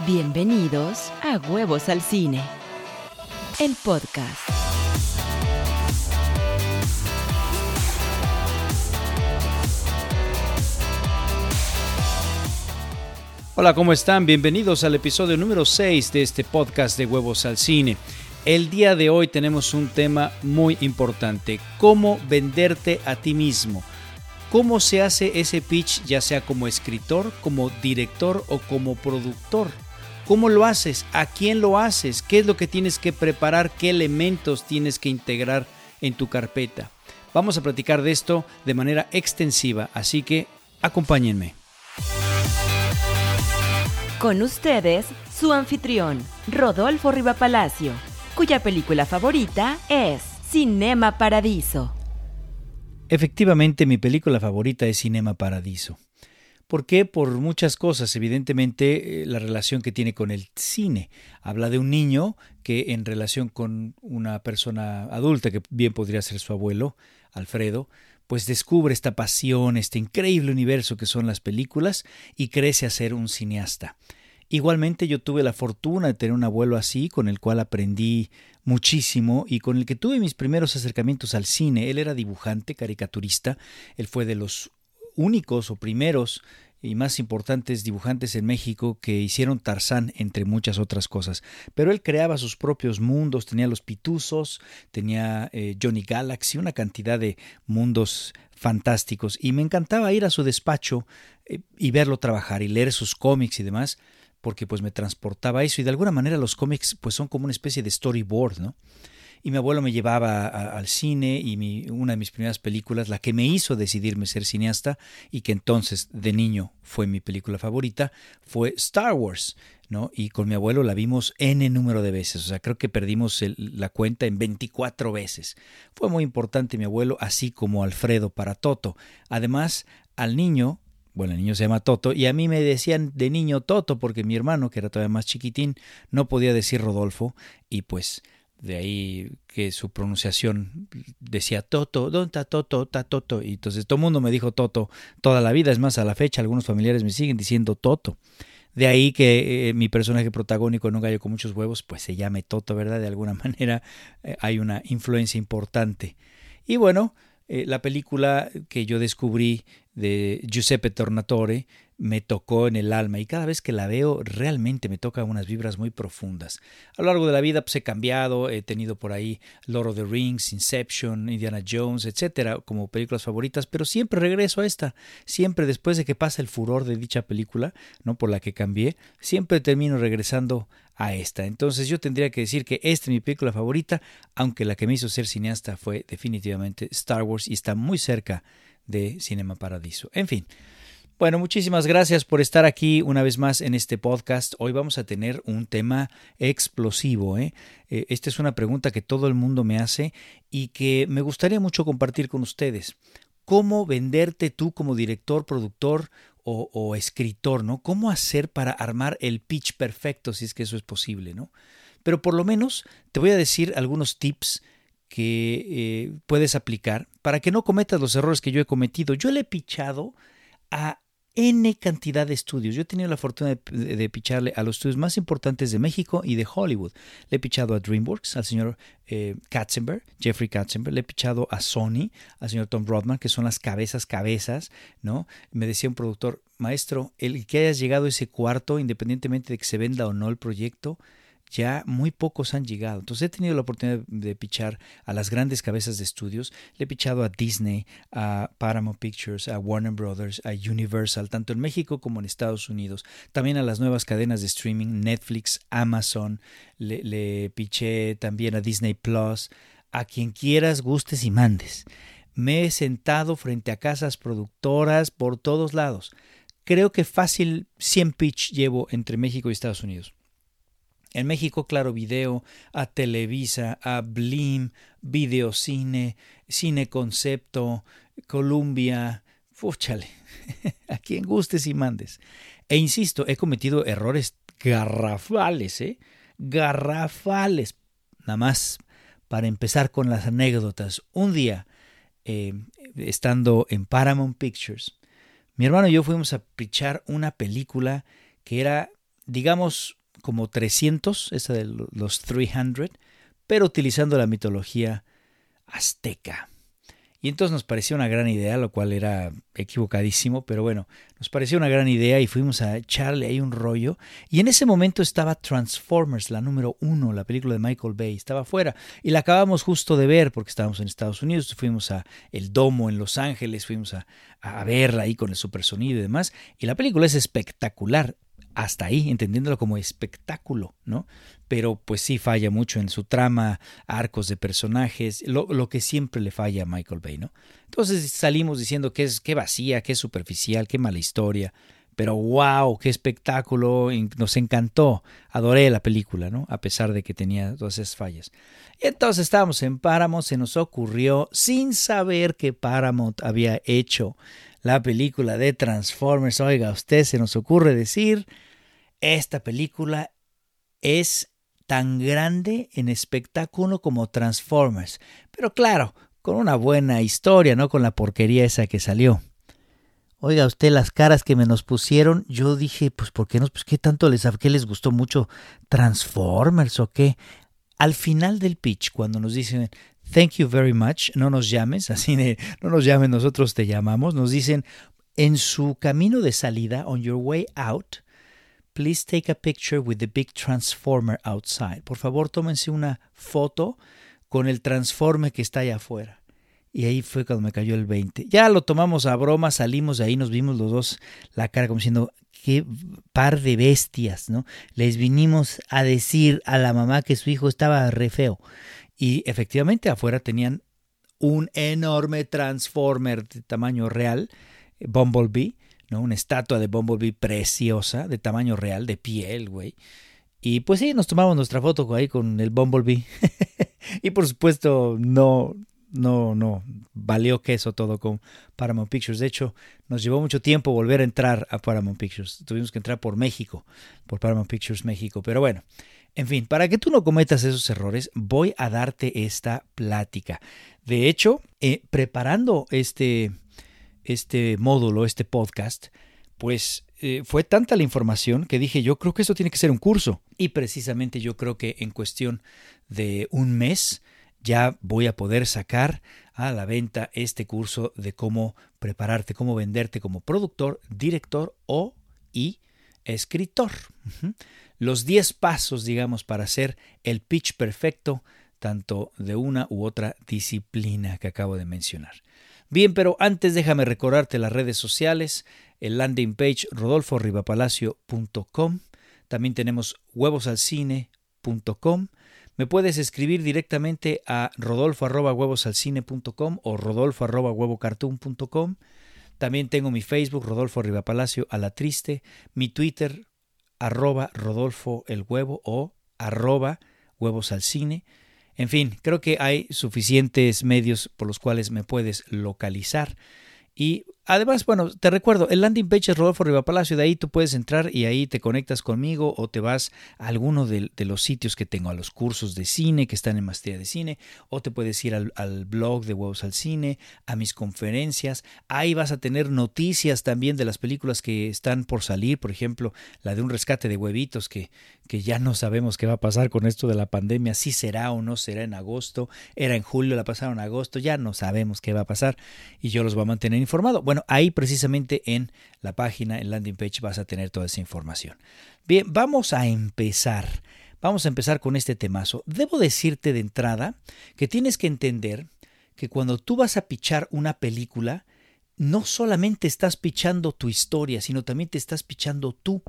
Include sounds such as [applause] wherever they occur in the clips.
Bienvenidos a Huevos al Cine, el podcast. Hola, ¿cómo están? Bienvenidos al episodio número 6 de este podcast de Huevos al Cine. El día de hoy tenemos un tema muy importante, cómo venderte a ti mismo. ¿Cómo se hace ese pitch ya sea como escritor, como director o como productor? ¿Cómo lo haces? ¿A quién lo haces? ¿Qué es lo que tienes que preparar? ¿Qué elementos tienes que integrar en tu carpeta? Vamos a platicar de esto de manera extensiva, así que acompáñenme. Con ustedes, su anfitrión, Rodolfo Riva Palacio, cuya película favorita es Cinema Paradiso. Efectivamente, mi película favorita es Cinema Paradiso. ¿Por qué? Por muchas cosas. Evidentemente, eh, la relación que tiene con el cine. Habla de un niño que en relación con una persona adulta, que bien podría ser su abuelo, Alfredo, pues descubre esta pasión, este increíble universo que son las películas y crece a ser un cineasta. Igualmente yo tuve la fortuna de tener un abuelo así, con el cual aprendí muchísimo y con el que tuve mis primeros acercamientos al cine. Él era dibujante, caricaturista, él fue de los únicos o primeros y más importantes dibujantes en México que hicieron Tarzán, entre muchas otras cosas. Pero él creaba sus propios mundos, tenía los pituzos, tenía eh, Johnny Galaxy, una cantidad de mundos fantásticos. Y me encantaba ir a su despacho eh, y verlo trabajar y leer sus cómics y demás, porque pues me transportaba eso. Y de alguna manera los cómics pues son como una especie de storyboard, ¿no? Y mi abuelo me llevaba al cine y mi, una de mis primeras películas, la que me hizo decidirme ser cineasta y que entonces de niño fue mi película favorita, fue Star Wars. ¿no? Y con mi abuelo la vimos N número de veces, o sea, creo que perdimos la cuenta en 24 veces. Fue muy importante mi abuelo, así como Alfredo para Toto. Además, al niño bueno, el niño se llama Toto, y a mí me decían de niño Toto, porque mi hermano, que era todavía más chiquitín, no podía decir Rodolfo, y pues de ahí que su pronunciación decía Toto, ¿dónde está Toto? Está Toto. Y entonces todo el mundo me dijo Toto toda la vida. Es más, a la fecha algunos familiares me siguen diciendo Toto. De ahí que eh, mi personaje protagónico en un gallo con muchos huevos, pues se llame Toto, ¿verdad? De alguna [laughs] manera eh, hay una influencia importante. Y bueno, eh, la película que yo descubrí de Giuseppe Tornatore me tocó en el alma y cada vez que la veo realmente me toca unas vibras muy profundas. A lo largo de la vida pues he cambiado, he tenido por ahí Lord of the Rings, Inception, Indiana Jones, etcétera, como películas favoritas, pero siempre regreso a esta, siempre después de que pasa el furor de dicha película, no por la que cambié, siempre termino regresando a esta. Entonces yo tendría que decir que esta es mi película favorita, aunque la que me hizo ser cineasta fue definitivamente Star Wars y está muy cerca de Cinema Paradiso. En fin, bueno, muchísimas gracias por estar aquí una vez más en este podcast. Hoy vamos a tener un tema explosivo. ¿eh? eh esta es una pregunta que todo el mundo me hace y que me gustaría mucho compartir con ustedes. ¿Cómo venderte tú como director, productor o, escritor? ¿no? ¿Cómo hacer para armar el pitch perfecto si es que eso es posible? ¿no? Pero por lo menos te voy a decir algunos tips que eh, puedes aplicar para que no cometas los errores que yo he cometido. Yo le he pichado a N cantidad de estudios. Yo he tenido la fortuna de, picharle a los estudios más importantes de México y de Hollywood. Le he pichado a DreamWorks, al señor eh, Katzenberg, Jeffrey Katzenberg. Le he pichado a Sony, al señor Tom Rodman, que son las cabezas, cabezas, ¿no? Me decía un productor, maestro, el que hayas llegado a ese cuarto, independientemente de que se venda o no el proyecto, ya muy pocos han llegado. Entonces he tenido la oportunidad de pichar a las grandes cabezas de estudios. Le he pichado a Disney, a Paramount Pictures, a Warner Brothers, a Universal, tanto en México como en Estados Unidos. También a las nuevas cadenas de streaming, Netflix, Amazon. Le, piché también a Disney Plus, a quien quieras, gustes y mandes. Me he sentado frente a casas productoras por todos lados. Creo que fácil 100 pitch llevo entre México y Estados Unidos. En México, Claro Video, a Televisa, a Blim, Videocine, Cine Concepto, Columbia, fúchale, [laughs] a quien gustes y mandes. E insisto, he cometido errores garrafales, ¿eh? Garrafales. Nada más para empezar con las anécdotas. Un día, eh, estando en Paramount Pictures, mi hermano y yo fuimos a pichar una película que era digamos, como 300, esa de los 300, pero utilizando la mitología azteca. Y entonces nos pareció una gran idea, lo cual era equivocadísimo, pero bueno, nos pareció una gran idea y fuimos a echarle ahí un rollo. Y en ese momento estaba Transformers, la número uno, la película de Michael Bay, estaba afuera. Y la acabamos justo de ver porque estábamos en Estados Unidos, fuimos a El Domo en Los Ángeles, fuimos a, a verla ahí con el supersonido y demás. Y la película es espectacular hasta ahí, entendiéndolo como espectáculo, ¿no? Pero pues sí falla mucho en su trama, arcos de personajes, lo, que siempre le falla a Michael Bay, ¿no? Entonces salimos diciendo que es que vacía, que es superficial, qué mala historia, pero wow, qué espectáculo, nos encantó, adoré la película, ¿no? A pesar de que tenía todas esas fallas. Entonces estábamos en Paramount, se nos ocurrió, sin saber que Paramount había hecho la película de Transformers, oiga, usted se nos ocurre decir esta película es tan grande en espectáculo como Transformers, pero claro, con una buena historia, no con la porquería esa que salió. Oiga, usted las caras que me nos pusieron, yo dije, pues ¿por qué no? Pues qué tanto les, qué les gustó mucho Transformers o qué. Al final del pitch, cuando nos dicen thank you very much, no nos llames, [laughs] así de, no nos llames, nosotros te llamamos, nos dicen en su camino de salida, on your way out, Please take a picture with the big transformer outside. Por favor, tómense una foto con el transforme que está allá afuera. Y ahí fue cuando me cayó el 20. Ya lo tomamos a broma, salimos de ahí, nos vimos los dos la cara como diciendo, qué par de bestias, ¿no? Les vinimos a decir a la mamá que su hijo estaba re feo. Y efectivamente afuera tenían un enorme transformer de tamaño real, Bumblebee, una estatua de Bumblebee preciosa, de tamaño real, de piel, güey. Y pues sí, nos tomamos nuestra foto ahí con el Bumblebee. [laughs] y por supuesto, no, no, no, valió queso todo con Paramount Pictures. De hecho, nos llevó mucho tiempo volver a entrar a Paramount Pictures. Tuvimos que entrar por México, por Paramount Pictures México. Pero bueno, en fin, para que tú no cometas esos errores, voy a darte esta plática. De hecho, eh, preparando este, este módulo, este podcast, pues eh, fue tanta la información que dije, yo creo que eso tiene que ser un curso. Y precisamente yo creo que en cuestión de un mes ya voy a poder sacar a la venta este curso de cómo prepararte, cómo venderte como productor, director o y escritor. Los 10 pasos, digamos, para hacer el pitch perfecto tanto de una u otra disciplina que acabo de mencionar. Bien, pero antes déjame recordarte las redes sociales, el landing page rodolforribapalacio.com, también tenemos huevosalcine.com, me puedes escribir directamente a rodolfo.huevosalcine.com o rodolfo.huevocartoon.com. También tengo mi Facebook, Rodolfo Ribapalacio a la triste, mi Twitter, arroba Rodolfo el Huevo o arroba Huevos en fin, creo que hay suficientes medios por los cuales me puedes localizar. Y Además, bueno, te recuerdo, el landing page es Rodolfo Riva Palacio, de ahí tú puedes entrar y ahí te conectas conmigo o te vas a alguno de, los sitios que tengo, a los cursos de cine que están en Maestría de Cine, o te puedes ir al, blog de Huevos al Cine, a mis conferencias, ahí vas a tener noticias también de las películas que están por salir, por ejemplo, la de un rescate de huevitos que, que ya no sabemos qué va a pasar con esto de la pandemia, si será o no será en agosto, era en julio, la pasaron en agosto, ya no sabemos qué va a pasar y yo los voy a mantener informado. Bueno, ahí precisamente en la página, en landing page, vas a tener toda esa información. Bien, vamos a empezar. Vamos a empezar con este temazo. Debo decirte de entrada que tienes que entender que cuando tú vas a pichar una película, no solamente estás pichando tu historia, sino también te estás pichando tú,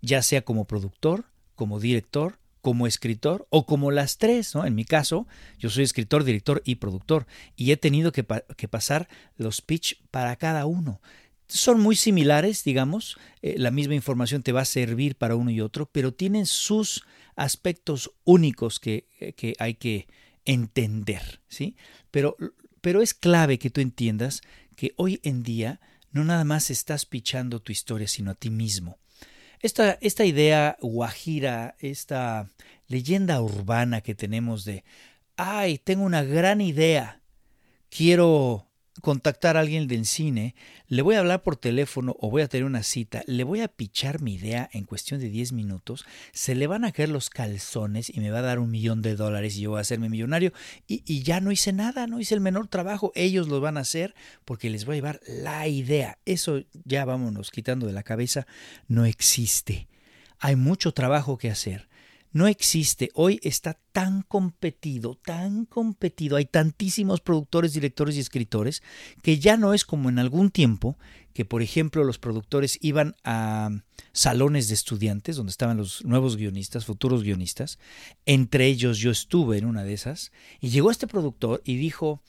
ya sea como productor, como director, como escritor o como las tres, ¿no? En mi caso, yo soy escritor, director y productor y he tenido que, pasar los pitch para cada uno. Son muy similares, digamos, eh, la misma información te va a servir para uno y otro, pero tienen sus aspectos únicos que, eh, que hay que entender, ¿sí? Pero, pero es clave que tú entiendas que hoy en día no nada más estás pichando tu historia, sino a ti mismo. Esta, esta idea guajira, esta leyenda urbana que tenemos de, ay, tengo una gran idea, quiero contactar a alguien del cine, le voy a hablar por teléfono o voy a tener una cita, le voy a pichar mi idea en cuestión de 10 minutos, se le van a caer los calzones y me va a dar un millón de dólares y yo voy a hacerme millonario y, y ya no hice nada, no hice el menor trabajo, ellos lo van a hacer porque les voy a llevar la idea. Eso ya vámonos quitando de la cabeza, no existe. Hay mucho trabajo que hacer no existe. Hoy está tan competido, tan competido. Hay tantísimos productores, directores y escritores que ya no es como en algún tiempo que, por ejemplo, los productores iban a salones de estudiantes donde estaban los nuevos guionistas, futuros guionistas. Entre ellos yo estuve en una de esas. Y llegó este productor y dijo,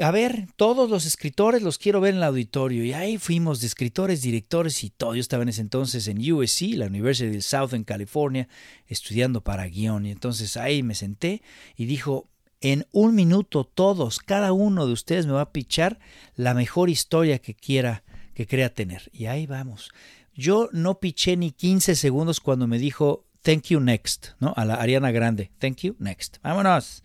a ver, todos los escritores los quiero ver en el auditorio. Y ahí fuimos de escritores, directores y todo. Yo estaba en ese entonces en USC, la University del South en California, estudiando para guion. Y entonces ahí me senté y dijo, en un minuto todos, cada uno de ustedes me va a pichar la mejor historia que quiera, que crea tener. Y ahí vamos. Yo no piché ni 15 segundos cuando me dijo, thank you next, ¿no? A la Ariana Grande, thank you next. Vámonos.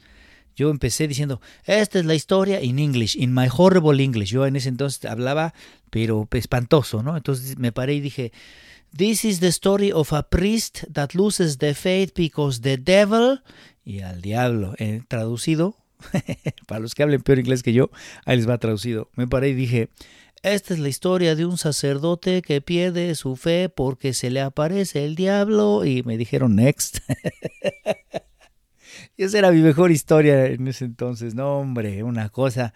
Yo empecé diciendo, esta es la historia in English, in my horrible English. Yo en ese entonces hablaba, pero espantoso, ¿no? Entonces me paré y dije, This is the story of a priest that loses the faith because the devil, y al diablo, eh, traducido, [laughs] para los que hablen peor inglés que yo, ahí les va traducido. Me paré y dije, esta es la historia de un sacerdote que pierde su fe porque se le aparece el diablo y me dijeron next. [laughs] Esa era mi mejor historia en ese entonces. No, hombre, una cosa.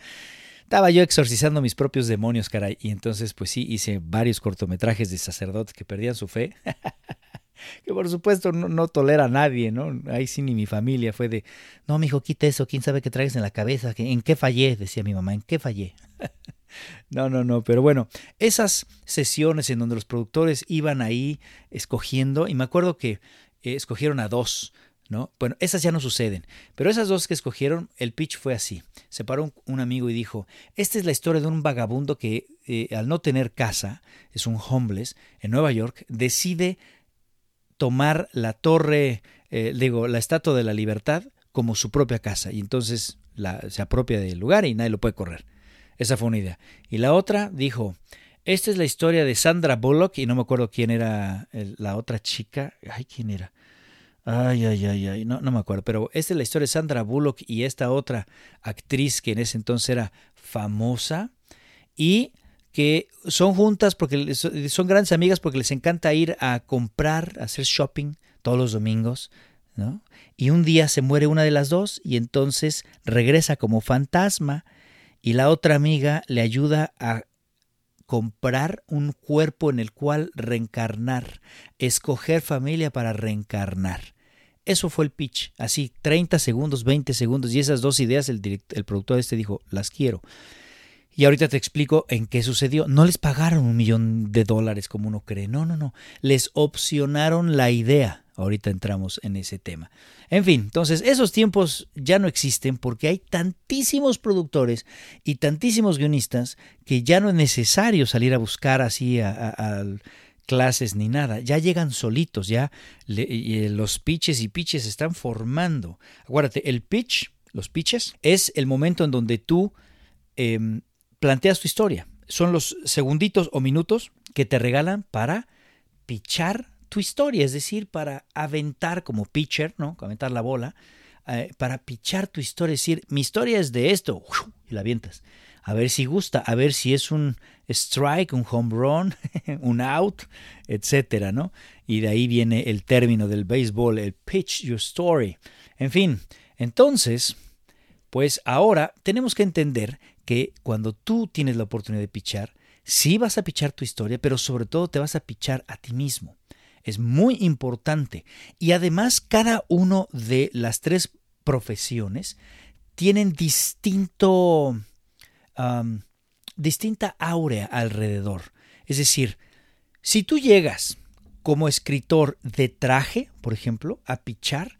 Estaba yo exorcizando mis propios demonios, caray. Y entonces, pues sí, hice varios cortometrajes de sacerdotes que perdían su fe. [laughs] que por supuesto no, tolera a nadie, ¿no? Ahí sí ni mi familia fue de, no, mijo, quita eso, quién sabe qué traes en la cabeza, ¿en qué fallé? Decía mi mamá, ¿en qué fallé? [laughs] no, no, no, pero bueno, esas sesiones en donde los productores iban ahí escogiendo, y me acuerdo que eh, escogieron a dos, bueno, esas ya no suceden, pero esas dos que escogieron, el pitch fue así. Se paró un, amigo y dijo, esta es la historia de un vagabundo que eh, al no tener casa, es un homeless, en Nueva York, decide tomar la torre, eh, digo, la Estatua de la Libertad como su propia casa y entonces se apropia del lugar y nadie lo puede correr. Esa fue una idea. Y la otra dijo, esta es la historia de Sandra Bullock y no me acuerdo quién era la otra chica. Ay, ¿quién era? Ay, ay, ay, ay, no, no me acuerdo, pero esta es la historia de Sandra Bullock y esta otra actriz que en ese entonces era famosa y que son juntas porque son grandes amigas porque les encanta ir a comprar, a hacer shopping todos los domingos, ¿no? Y un día se muere una de las dos y entonces regresa como fantasma y la otra amiga le ayuda a comprar un cuerpo en el cual reencarnar, escoger familia para reencarnar. Eso fue el pitch, así 30 segundos, 20 segundos y esas dos ideas el, el productor este dijo, las quiero. Y ahorita te explico en qué sucedió. No les pagaron un millón de dólares como uno cree. No, no, no. Les opcionaron la idea. Ahorita entramos en ese tema. En fin, entonces esos tiempos ya no existen porque hay tantísimos productores y tantísimos guionistas que ya no es necesario salir a buscar así al clases ni nada, ya llegan solitos, ya eh, los pitches y pitches están formando. Acuérdate, el pitch, los pitches, es el momento en donde tú em, planteas tu historia. Son los segunditos o minutos que te regalan para pitchar tu historia, es decir, para aventar como pitcher, ¿no? Aventar la bola, eh, para pitchar tu historia, es decir, mi historia es de esto, y la avientas a ver si gusta, a ver si es un strike, un home run, [laughs] un out, etcétera, ¿no? Y de ahí viene el término del béisbol, el pitch your story. En fin, entonces, pues ahora tenemos que entender que cuando tú tienes la oportunidad de pichar, sí vas a pichar tu historia, pero sobre todo te vas a pichar a ti mismo. Es muy importante. Y además cada uno de las tres profesiones tienen distinto distinta áurea alrededor. Es decir, si tú llegas como escritor de traje, por ejemplo, a pichar,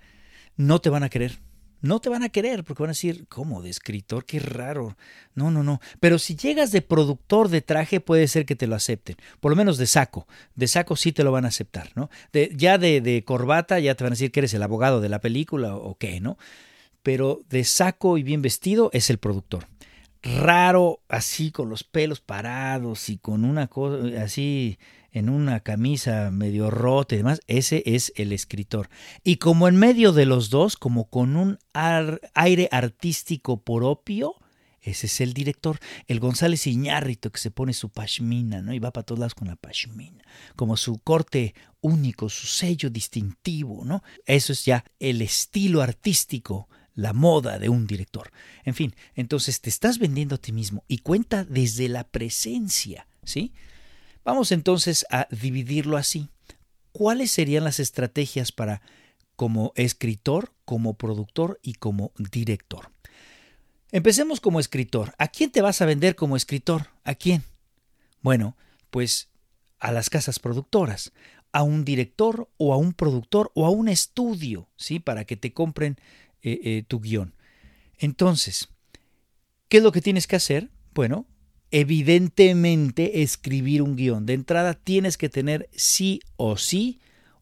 no te van a querer. No te van a querer porque van a decir, ¿cómo de escritor? Qué raro. No, no, no. Pero si llegas de productor de traje, puede ser que te lo acepten. Por lo menos de saco. De saco sí te lo van a aceptar, ¿no? De, ya de, de corbata ya te van a decir que eres el abogado de la película o qué, ¿no? Pero de saco y bien vestido es el productor. Raro, así con los pelos parados y con una cosa así en una camisa medio rota y demás, ese es el escritor. Y como en medio de los dos, como con un aire artístico propio, ese es el director, el González Iñárrito que se pone su pashmina, ¿no? Y va para todos lados con la pashmina, como su corte único, su sello distintivo, ¿no? Eso es ya el estilo artístico, la moda de un director. En fin, entonces te estás vendiendo a ti mismo y cuenta desde la presencia, ¿sí? Vamos entonces a dividirlo así. ¿Cuáles serían las estrategias para como escritor, como productor y como director? Empecemos como escritor. ¿A quién te vas a vender como escritor? ¿A quién? Bueno, pues a las casas productoras, a un director o a un productor o a un estudio, ¿sí? Para que te compren eh, eh, tu guion. Entonces, ¿qué es lo que tienes que hacer? Bueno, evidentemente escribir un guion. De entrada tienes que tener sí o sí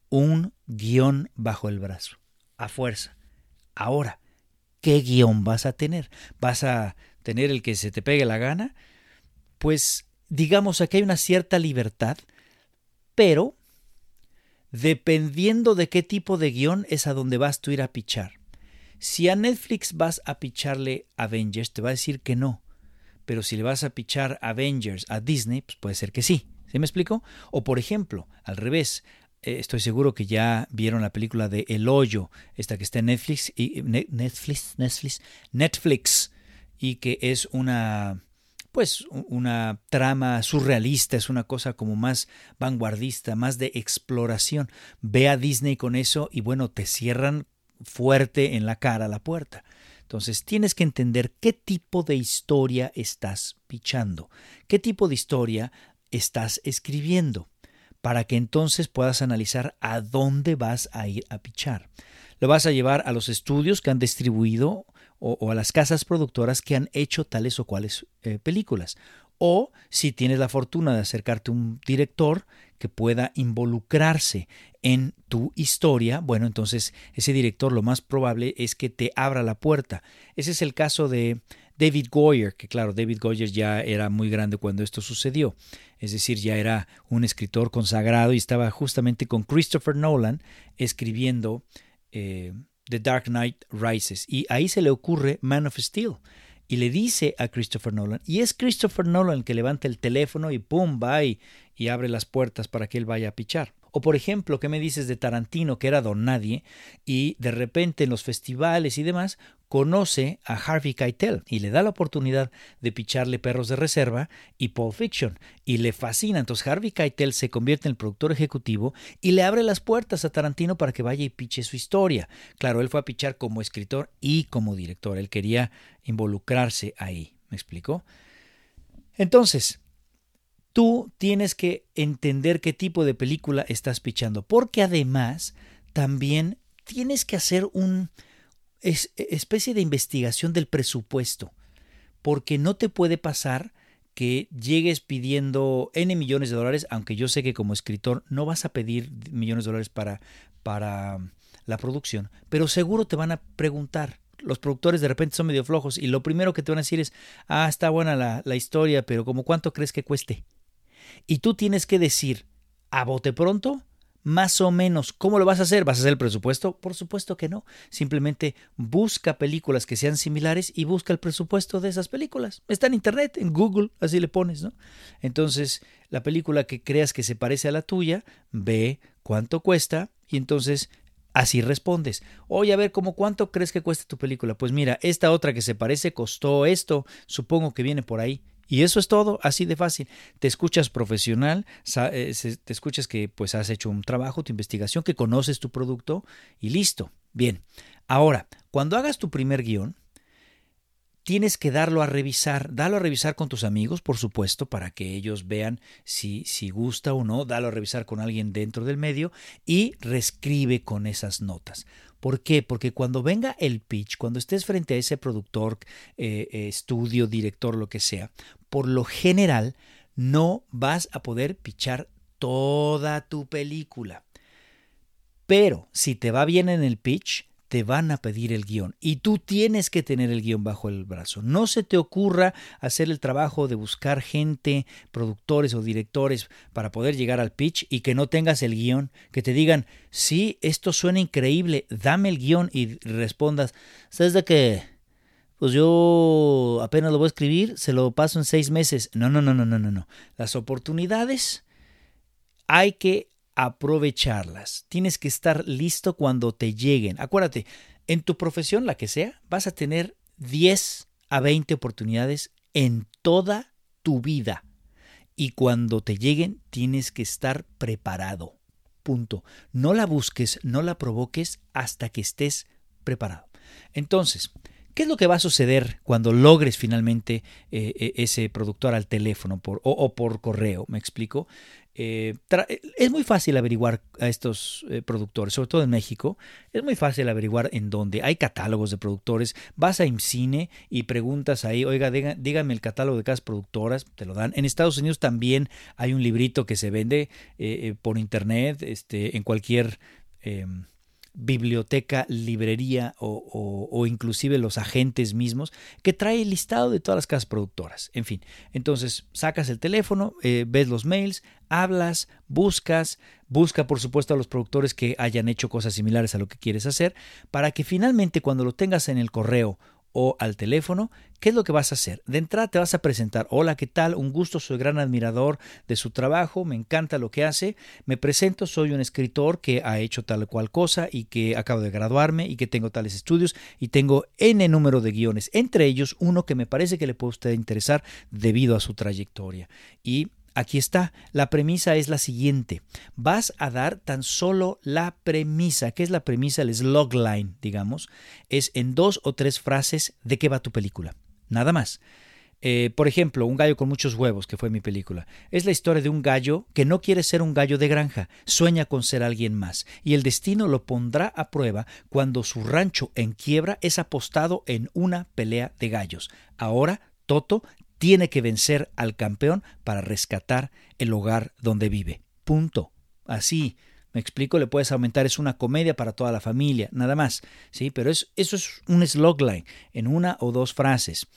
un guion bajo el brazo, a fuerza. Ahora, qué guion vas a tener. ¿Vas a tener el que se te pegue la gana? Pues digamos aquí hay una cierta libertad, pero dependiendo de qué tipo de guion es a donde vas tú ir a pichar. Si a Netflix vas a picharle Avengers, te va a decir que no. Pero si le vas a pichar Avengers a Disney, pues puede ser que sí. ¿Sí me explico? O por ejemplo, al revés, eh, estoy seguro que ya vieron la película de El Hoyo, esta que está en Netflix, y, Netflix, Netflix, Netflix, y que es una, pues, una trama surrealista, es una cosa como más vanguardista, más de exploración. Ve a Disney con eso y bueno, te cierran fuerte en la cara la puerta. Entonces tienes que entender qué tipo de historia estás pichando, qué tipo de historia estás escribiendo para que entonces puedas analizar a dónde vas a ir a pichar. Lo vas a llevar a los estudios que han distribuido o, a las casas productoras que han hecho tales o cuales eh, películas. O si tienes la fortuna de acercarte a un director que pueda involucrarse en tu historia, bueno, entonces ese director lo más probable es que te abra la puerta. Ese es el caso de David Goyer, que claro, David Goyer ya era muy grande cuando esto sucedió, es decir, ya era un escritor consagrado y estaba justamente con Christopher Nolan escribiendo eh, The Dark Knight Rises. Y ahí se le ocurre Man of Steel. Y le dice a Christopher Nolan, y es Christopher Nolan el que levanta el teléfono y pum, va y abre las puertas para que él vaya a pichar. O por ejemplo, ¿qué me dices de Tarantino, que era don nadie, y de repente en los festivales y demás conoce a Harvey Keitel y le da la oportunidad de picharle Perros de Reserva y Pulp Fiction y le fascina. Entonces Harvey Keitel se convierte en el productor ejecutivo y le abre las puertas a Tarantino para que vaya y piche su historia. Claro, él fue a pichar como escritor y como director. Él quería involucrarse ahí. ¿Me explicó? Entonces, tú tienes que entender qué tipo de película estás pichando, porque además también tienes que hacer una especie de investigación del presupuesto, porque no te puede pasar que llegues pidiendo N millones de dólares, aunque yo sé que como escritor no vas a pedir millones de dólares para, para la producción, pero seguro te van a preguntar. Los productores de repente son medio flojos y lo primero que te van a decir es, ah, está buena la, la historia, pero como cuánto crees que cueste? Y tú tienes que decir, a bote pronto, más o menos, ¿cómo lo vas a hacer? ¿Vas a hacer el presupuesto? Por supuesto que no. Simplemente busca películas que sean similares y busca el presupuesto de esas películas. Está en internet, en Google, así le pones, ¿no? Entonces, la película que creas que se parece a la tuya, ve cuánto cuesta y entonces Así respondes. Oye, a ver, ¿cómo cuánto crees que cuesta tu película? Pues mira, esta otra que se parece costó esto, supongo que viene por ahí. Y eso es todo, así de fácil. Te escuchas profesional, eh, te escuchas que pues has hecho un trabajo, tu investigación, que conoces tu producto y listo. Bien, ahora, cuando hagas tu primer guion, tienes que darlo a revisar, dalo a revisar con tus amigos, por supuesto, para que ellos vean si, si gusta o no, dalo a revisar con alguien dentro del medio y reescribe con esas notas. ¿Por qué? Porque cuando venga el pitch, cuando estés frente a ese productor, eh, eh, estudio, director, lo que sea, por lo general no vas a poder pitchar toda tu película. Pero si te va bien en el pitch, te van a pedir el guion y tú tienes que tener el guion bajo el brazo. No se te ocurra hacer el trabajo de buscar gente, productores o directores para poder llegar al pitch y que no tengas el guion, que te digan, sí, esto suena increíble, dame el guion y respondas, ¿sabes de qué? Pues yo apenas lo voy a escribir, se lo paso en seis meses. No, no, no, no, no, no, no. Las oportunidades hay que aprovecharlas. Tienes que estar listo cuando te lleguen. Acuérdate, en tu profesión, la que sea, vas a tener 10 a 20 oportunidades en toda tu vida. Y cuando te lleguen, tienes que estar preparado. Punto. No la busques, no la provoques hasta que estés preparado. Entonces, ¿Qué es lo que va a suceder cuando logres finalmente eh, eh, ese productor al teléfono o, por correo? ¿Me explico? Eh, es muy fácil averiguar a estos productores, sobre todo en México. Es muy fácil averiguar en dónde. Hay catálogos de productores. Vas a IMCINE y preguntas ahí, oiga, dígame el catálogo de cada productora, te lo dan. En Estados Unidos también hay un librito que se vende por internet, este, en cualquier em, biblioteca, librería o, inclusive los agentes mismos, que trae el listado de todas las casas productoras. En fin, entonces sacas el teléfono, eh, ves los mails, hablas, buscas, busca por supuesto a los productores que hayan hecho cosas similares a lo que quieres hacer, para que finalmente cuando lo tengas en el correo o al teléfono, ¿qué es lo que vas a hacer? De entrada te vas a presentar, hola, ¿qué tal? Un gusto, soy gran admirador de su trabajo, me encanta lo que hace, me presento, soy un escritor que ha hecho tal cual cosa y que acabo de graduarme y que tengo tales estudios y tengo N número de guiones, entre ellos uno que me parece que le puede usted interesar debido a su trayectoria. Y Aquí está, la premisa es la siguiente. Vas a dar tan solo la premisa. ¿Qué es la premisa? El slogline, digamos. Es en dos o tres frases de qué va tu película. Nada más. Eh, por ejemplo, Un gallo con muchos huevos, que fue mi película. Es la historia de un gallo que no quiere ser un gallo de granja, sueña con ser alguien más, y el destino lo pondrá a prueba cuando su rancho en quiebra es apostado en una pelea de gallos. Ahora Toto tiene que vencer al campeón para rescatar el hogar donde vive. Punto. Así. Me explico, le puedes aumentar, es una comedia para toda la familia, nada más. Sí, pero es, eso es un slogline en una o dos frases.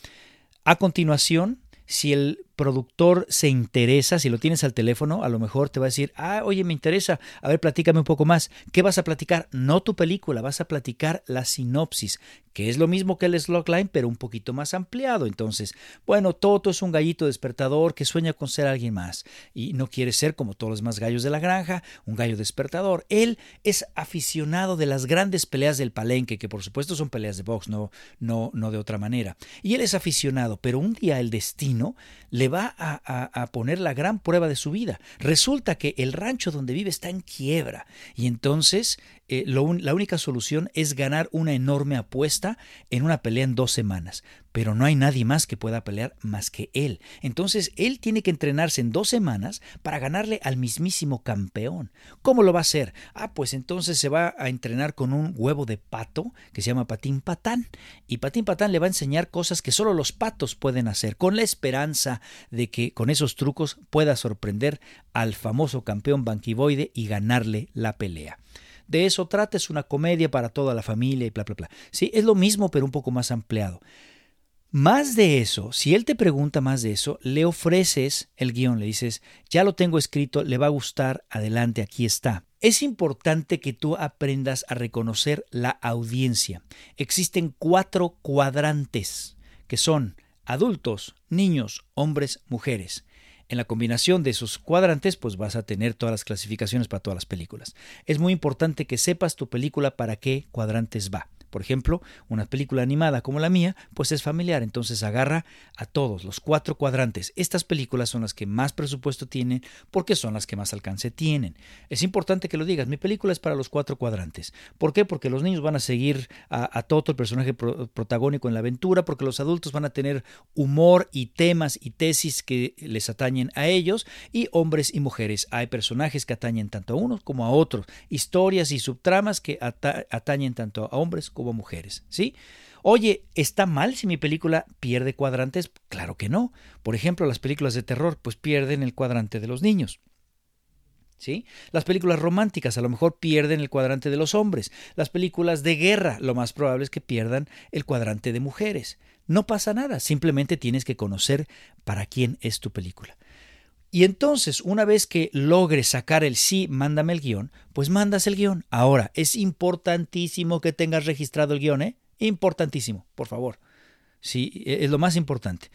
A continuación, si el productor se interesa, si lo tienes al teléfono, a lo mejor te va a decir, ah, oye, me interesa, a ver, platícame un poco más. ¿Qué vas a platicar? No tu película, vas a platicar la sinopsis, que es lo mismo que el slogline, pero un poquito más ampliado. Entonces, bueno, Toto es un gallito despertador que sueña con ser alguien más y no quiere ser como todos los demás gallos de la granja, un gallo despertador. Él es aficionado de las grandes peleas del palenque, que por supuesto son peleas de box, no, no, no de otra manera. Y él es aficionado, pero un día el destino le le va a, poner la gran prueba de su vida. Resulta que el rancho donde vive está en quiebra y entonces eh, la única solución es ganar una enorme apuesta en una pelea en dos semanas pero no hay nadie más que pueda pelear más que él. Entonces él tiene que entrenarse en dos semanas para ganarle al mismísimo campeón. ¿Cómo lo va a hacer? Ah, pues entonces se va a entrenar con un huevo de pato que se llama Patín Patán. Y Patín Patán le va a enseñar cosas que solo los patos pueden hacer, con la esperanza de que con esos trucos pueda sorprender al famoso campeón banquivoide y ganarle la pelea. De eso trata, es una comedia para toda la familia y bla, bla, bla. Sí, es lo mismo, pero un poco más ampliado. Más de eso, si él te pregunta más de eso, le ofreces el guion, le dices, ya lo tengo escrito, le va a gustar, adelante, aquí está. Es importante que tú aprendas a reconocer la audiencia. Existen cuatro cuadrantes, que son adultos, niños, hombres, mujeres. En la combinación de esos cuadrantes, pues vas a tener todas las clasificaciones para todas las películas. Es muy importante que sepas tu película para qué cuadrantes va. Por ejemplo, una película animada como la mía, pues es familiar, entonces agarra a todos los cuatro cuadrantes. Estas películas son las que más presupuesto tienen porque son las que más alcance tienen. Es importante que lo digas, mi película es para los cuatro cuadrantes. ¿Por qué? Porque los niños van a seguir a, Toto, el personaje protagónico en la aventura, porque los adultos van a tener humor y temas y tesis que les atañen a ellos, y hombres y mujeres. Hay personajes que atañen tanto a unos como a otros, historias y subtramas que atañen tanto a hombres como mujeres, ¿sí? Oye, ¿está mal si mi película pierde cuadrantes? Claro que no. Por ejemplo, las películas de terror pues pierden el cuadrante de los niños. ¿Sí? Las películas románticas a lo mejor pierden el cuadrante de los hombres. Las películas de guerra lo más probable es que pierdan el cuadrante de mujeres. No pasa nada, simplemente tienes que conocer para quién es tu película. Y entonces, una vez que logres sacar el sí, mándame el guion, pues mandas el guion. Ahora, es importantísimo que tengas registrado el guion, ¿eh? Importantísimo, por favor. Sí, e, es lo más importante.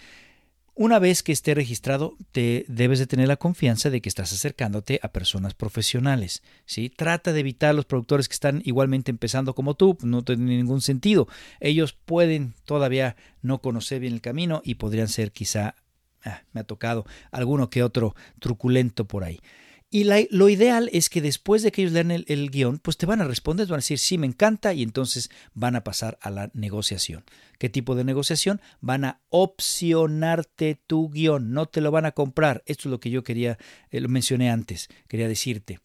Una vez que esté registrado, te debes de tener la confianza de que estás acercándote a personas profesionales. ¿sí? Trata de evitar los productores que están igualmente empezando como tú, no tiene ningún sentido. Ellos pueden todavía no conocer bien el camino y podrían ser quizá Ah, me ha tocado alguno que otro truculento por ahí. Y lo ideal es que después de que ellos lean el, guion, pues te van a responder, van a decir, sí, me encanta, y entonces van a pasar a la negociación. ¿Qué tipo de negociación? Van a opcionarte tu guion, no te lo van a comprar. Esto es lo que yo quería, eh, lo mencioné antes, quería decirte.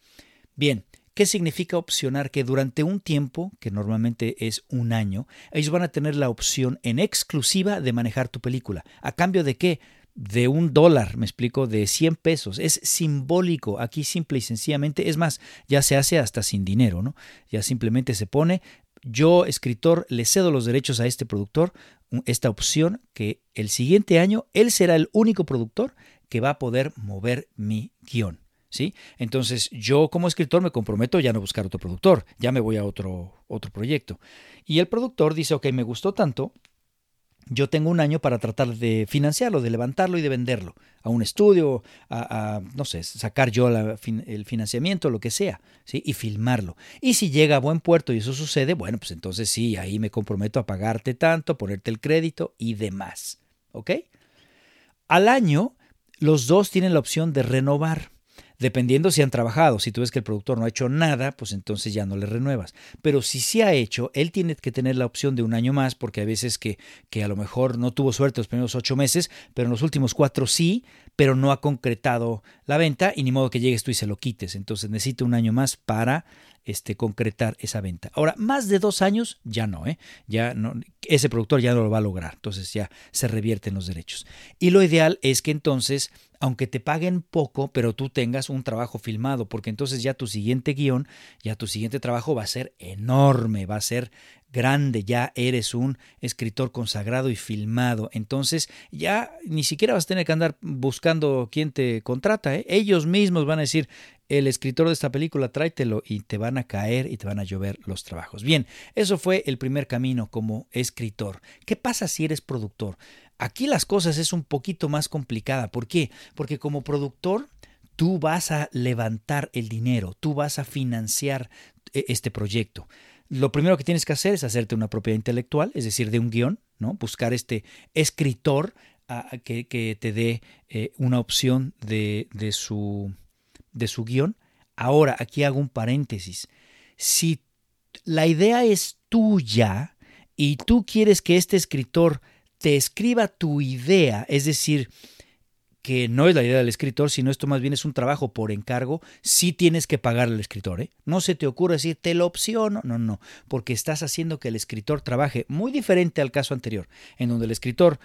Bien, ¿Qué significa opcionar? Que durante un tiempo, que normalmente es un año, ellos van a tener la opción en exclusiva de manejar tu película. ¿A cambio de qué? De un dólar, me explico, de 100 pesos. Es simbólico, aquí simple y sencillamente, es más, ya se hace hasta sin dinero, ¿no? Ya simplemente se pone, yo escritor le cedo los derechos a este productor, esta opción que el siguiente año él será el único productor que va a poder mover mi guion. ¿Sí? Entonces yo como escritor me comprometo ya no buscar otro productor, ya me voy a otro, otro proyecto. Y el productor dice, ok, me gustó tanto, yo tengo un año para tratar de financiarlo, de levantarlo y de venderlo a un estudio, a, no sé, sacar yo el financiamiento, lo que sea, ¿sí? y filmarlo. Y si llega a buen puerto y eso sucede, bueno, pues entonces sí, ahí me comprometo a pagarte tanto, ponerte el crédito y demás. ¿Ok? Al año, los dos tienen la opción de renovar dependiendo si han trabajado. Si tú ves que el productor no ha hecho nada, pues entonces ya no le renuevas. Pero si sí ha hecho, él tiene que tener la opción de un año más, porque hay veces que, que a lo mejor no tuvo suerte los primeros ocho meses, pero en los últimos cuatro sí, pero no ha concretado la venta y ni modo que llegues tú y se lo quites. Entonces necesita un año más para este, concretar esa venta. Ahora, más de dos años, ya no, ¿eh? Ya no, ese productor ya no lo va a lograr, entonces ya se revierten los derechos. Y lo ideal es que entonces, aunque te paguen poco, pero tú tengas un trabajo filmado, porque entonces ya tu siguiente guion, ya tu siguiente trabajo va a ser enorme, va a ser grande, ya eres un escritor consagrado y filmado. Entonces ya ni siquiera vas a tener que andar buscando quién te contrata. ¿eh? Ellos mismos van a decir, el escritor de esta película, tráetelo y te van a caer y te van a llover los trabajos. Bien, eso fue el primer camino como escritor. ¿Qué pasa si eres productor? Aquí las cosas es un poquito más complicada. ¿Por qué? Porque como productor tú vas a levantar el dinero, tú vas a financiar eh, este proyecto. Lo primero que tienes que hacer es hacerte una propiedad intelectual, es decir, de un guion, ¿no? Buscar este escritor que, te dé eh, una opción de, de, su, de su guion. Ahora, aquí hago un paréntesis. Si la idea es tuya y tú quieres que este escritor te escriba tu idea, es decir, que no es la idea del escritor, sino esto más bien es un trabajo por encargo, sí tienes que pagar al escritor. ¿eh? No se te ocurre decir, te lo opciono. No, no, porque estás haciendo que el escritor trabaje muy diferente al caso anterior, en donde el escritor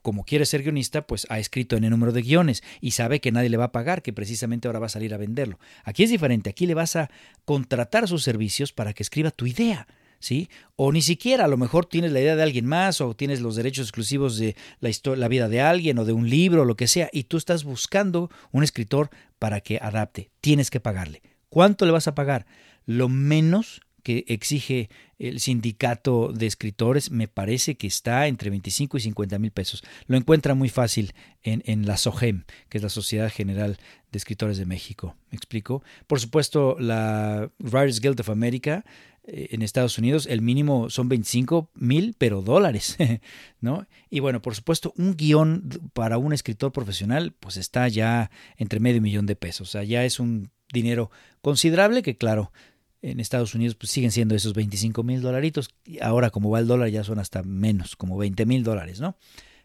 como quiere ser guionista, pues ha escrito en el número de guiones y sabe que nadie le va a pagar, que precisamente ahora va a salir a venderlo. Aquí es diferente, aquí le vas a contratar sus servicios para que escriba tu idea. O ni siquiera, a lo mejor tienes la idea de alguien más o tienes los derechos exclusivos de la, vida de alguien o de un libro o lo que sea y tú estás buscando un escritor para que adapte. Tienes que pagarle. ¿Cuánto le vas a pagar? Lo menos que exige el sindicato de escritores me parece que está entre 25 y 50 mil pesos. Lo encuentra muy fácil en, en, la SOGEM, que es la Sociedad General de Escritores de México. ¿Me explico? Por supuesto, la Writers Guild of America en Estados Unidos el mínimo son 25 mil, pero dólares, [laughs] ¿no? Y bueno, por supuesto, un guion para un escritor profesional, pues está ya entre medio millón de pesos. O sea, ya es un dinero considerable que, claro, en Estados Unidos pues siguen siendo esos 25 mil dolaritos. Ahora como va el dólar ya son hasta menos, como 20 mil dólares, ¿no?